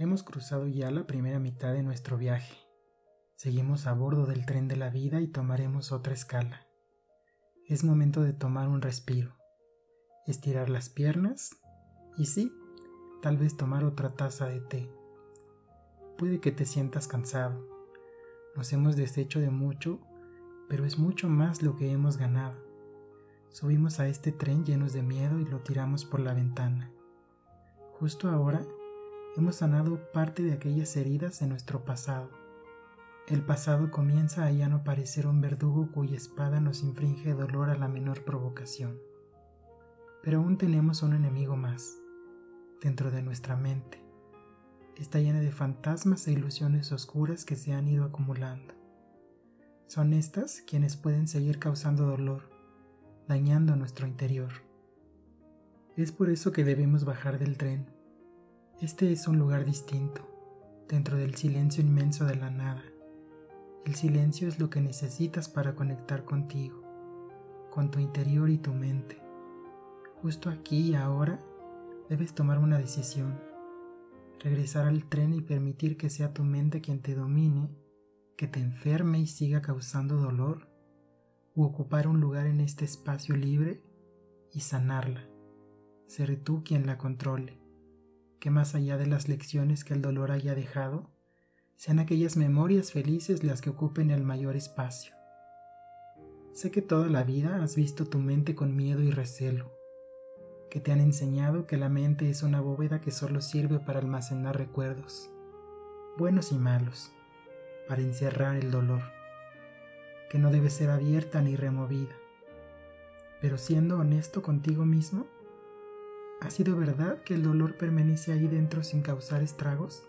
Hemos cruzado ya la primera mitad de nuestro viaje. Seguimos a bordo del tren de la vida y tomaremos otra escala. Es momento de tomar un respiro, estirar las piernas y sí, tal vez tomar otra taza de té. Puede que te sientas cansado. Nos hemos deshecho de mucho, pero es mucho más lo que hemos ganado. Subimos a este tren llenos de miedo y lo tiramos por la ventana. Justo ahora hemos sanado parte de aquellas heridas de nuestro pasado. El pasado comienza a ya no parecer un verdugo cuya espada nos infringe dolor a la menor provocación. Pero aún tenemos un enemigo más, dentro de nuestra mente. Está llena de fantasmas e ilusiones oscuras que se han ido acumulando. Son estas quienes pueden seguir causando dolor, dañando nuestro interior. Es por eso que debemos bajar del tren este es un lugar distinto, dentro del silencio inmenso de la nada. El silencio es lo que necesitas para conectar contigo, con tu interior y tu mente. Justo aquí y ahora debes tomar una decisión, regresar al tren y permitir que sea tu mente quien te domine, que te enferme y siga causando dolor, u ocupar un lugar en este espacio libre y sanarla, ser tú quien la controle que más allá de las lecciones que el dolor haya dejado, sean aquellas memorias felices las que ocupen el mayor espacio. Sé que toda la vida has visto tu mente con miedo y recelo, que te han enseñado que la mente es una bóveda que solo sirve para almacenar recuerdos, buenos y malos, para encerrar el dolor, que no debe ser abierta ni removida. Pero siendo honesto contigo mismo, ¿Ha sido verdad que el dolor permanece ahí dentro sin causar estragos?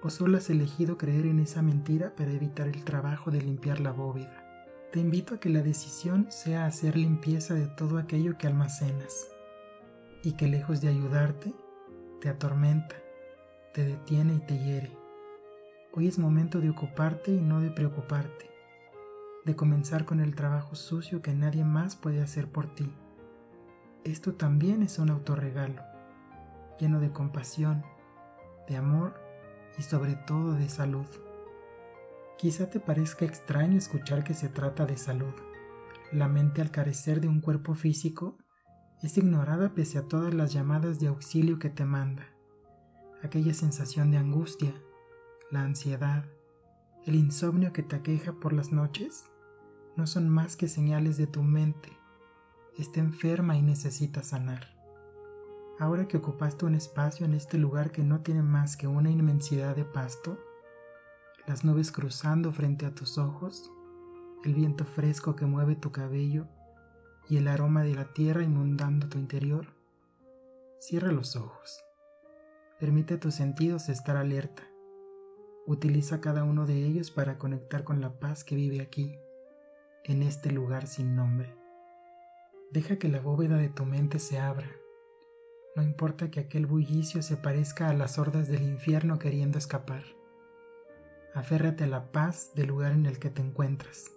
¿O solo has elegido creer en esa mentira para evitar el trabajo de limpiar la bóveda? Te invito a que la decisión sea hacer limpieza de todo aquello que almacenas y que lejos de ayudarte, te atormenta, te detiene y te hiere. Hoy es momento de ocuparte y no de preocuparte, de comenzar con el trabajo sucio que nadie más puede hacer por ti esto también es un autorregalo, lleno de compasión, de amor y sobre todo de salud. Quizá te parezca extraño escuchar que se trata de salud. La mente al carecer de un cuerpo físico es ignorada pese a todas las llamadas de auxilio que te manda. Aquella sensación de angustia, la ansiedad, el insomnio que te aqueja por las noches, no son más que señales de tu mente está enferma y necesita sanar. Ahora que ocupaste un espacio en este lugar que no tiene más que una inmensidad de pasto, las nubes cruzando frente a tus ojos, el viento fresco que mueve tu cabello y el aroma de la tierra inundando tu interior, cierra los ojos. Permite a tus sentidos estar alerta. Utiliza cada uno de ellos para conectar con la paz que vive aquí, en este lugar sin nombre. Deja que la bóveda de tu mente se abra. No importa que aquel bullicio se parezca a las hordas del infierno queriendo escapar. Aférrate a la paz del lugar en el que te encuentras.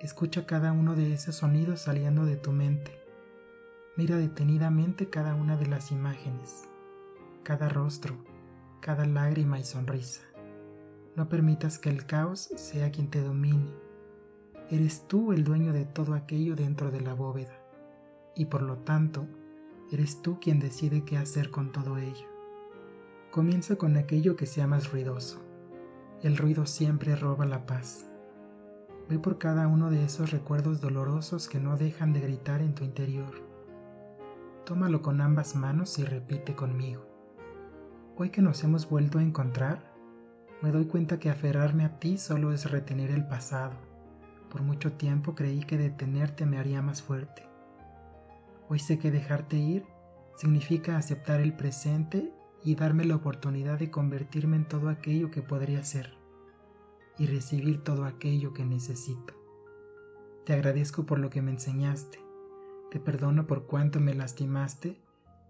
Escucha cada uno de esos sonidos saliendo de tu mente. Mira detenidamente cada una de las imágenes, cada rostro, cada lágrima y sonrisa. No permitas que el caos sea quien te domine Eres tú el dueño de todo aquello dentro de la bóveda, y por lo tanto, eres tú quien decide qué hacer con todo ello. Comienza con aquello que sea más ruidoso. El ruido siempre roba la paz. Ve por cada uno de esos recuerdos dolorosos que no dejan de gritar en tu interior. Tómalo con ambas manos y repite conmigo. Hoy que nos hemos vuelto a encontrar, me doy cuenta que aferrarme a ti solo es retener el pasado por mucho tiempo creí que detenerte me haría más fuerte. Hoy sé que dejarte ir significa aceptar el presente y darme la oportunidad de convertirme en todo aquello que podría ser y recibir todo aquello que necesito. Te agradezco por lo que me enseñaste, te perdono por cuánto me lastimaste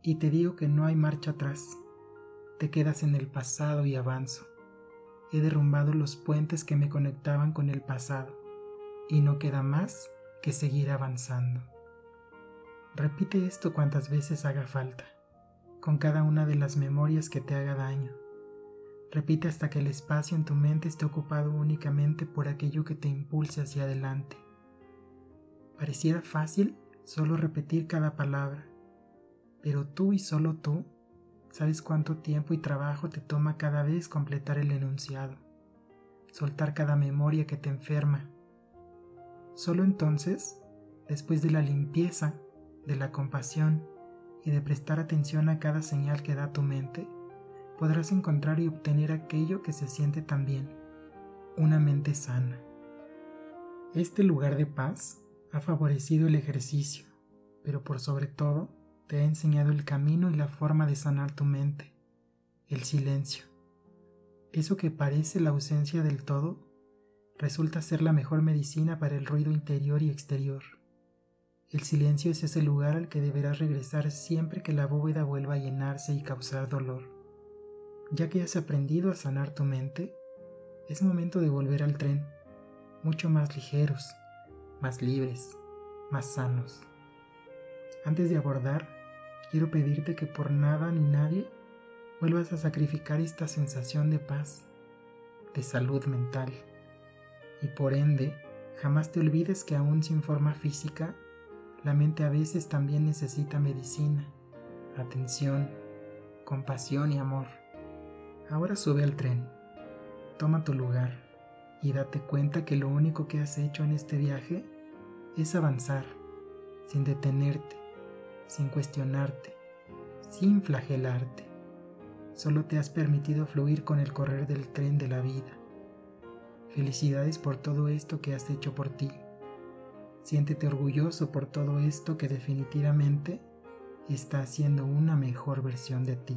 y te digo que no hay marcha atrás. Te quedas en el pasado y avanzo. He derrumbado los puentes que me conectaban con el pasado y no queda más que seguir avanzando. Repite esto cuantas veces haga falta, con cada una de las memorias que te haga daño, Repite hasta que el espacio en tu mente esté ocupado únicamente por aquello que te impulse hacia adelante. Pareciera fácil solo repetir cada palabra, pero tú y solo tú sabes cuánto tiempo y trabajo te toma cada vez completar el enunciado, soltar cada memoria que te enferma. Solo entonces, después de la limpieza, de la compasión y de prestar atención a cada señal que da tu mente, podrás encontrar y obtener aquello que se siente también, una mente sana. Este lugar de paz ha favorecido el ejercicio, pero por sobre todo te ha enseñado el camino y la forma de sanar tu mente, el silencio. Eso que parece la ausencia del todo, resulta ser la mejor medicina para el ruido interior y exterior. El silencio es ese lugar al que deberás regresar siempre que la bóveda vuelva a llenarse y causar dolor. Ya que has aprendido a sanar tu mente, es momento de volver al tren, mucho más ligeros, más libres, más sanos. Antes de abordar, quiero pedirte que por nada ni nadie vuelvas a sacrificar esta sensación de paz, de salud mental, y por ende, jamás te olvides que aún sin forma física, la mente a veces también necesita medicina, atención, compasión y amor. Ahora sube al tren, toma tu lugar y date cuenta que lo único que has hecho en este viaje es avanzar, sin detenerte, sin cuestionarte, sin flagelarte. Solo te has permitido fluir con el correr del tren de la vida. Felicidades por todo esto que has hecho por ti. Siéntete orgulloso por todo esto que definitivamente está haciendo una mejor versión de ti.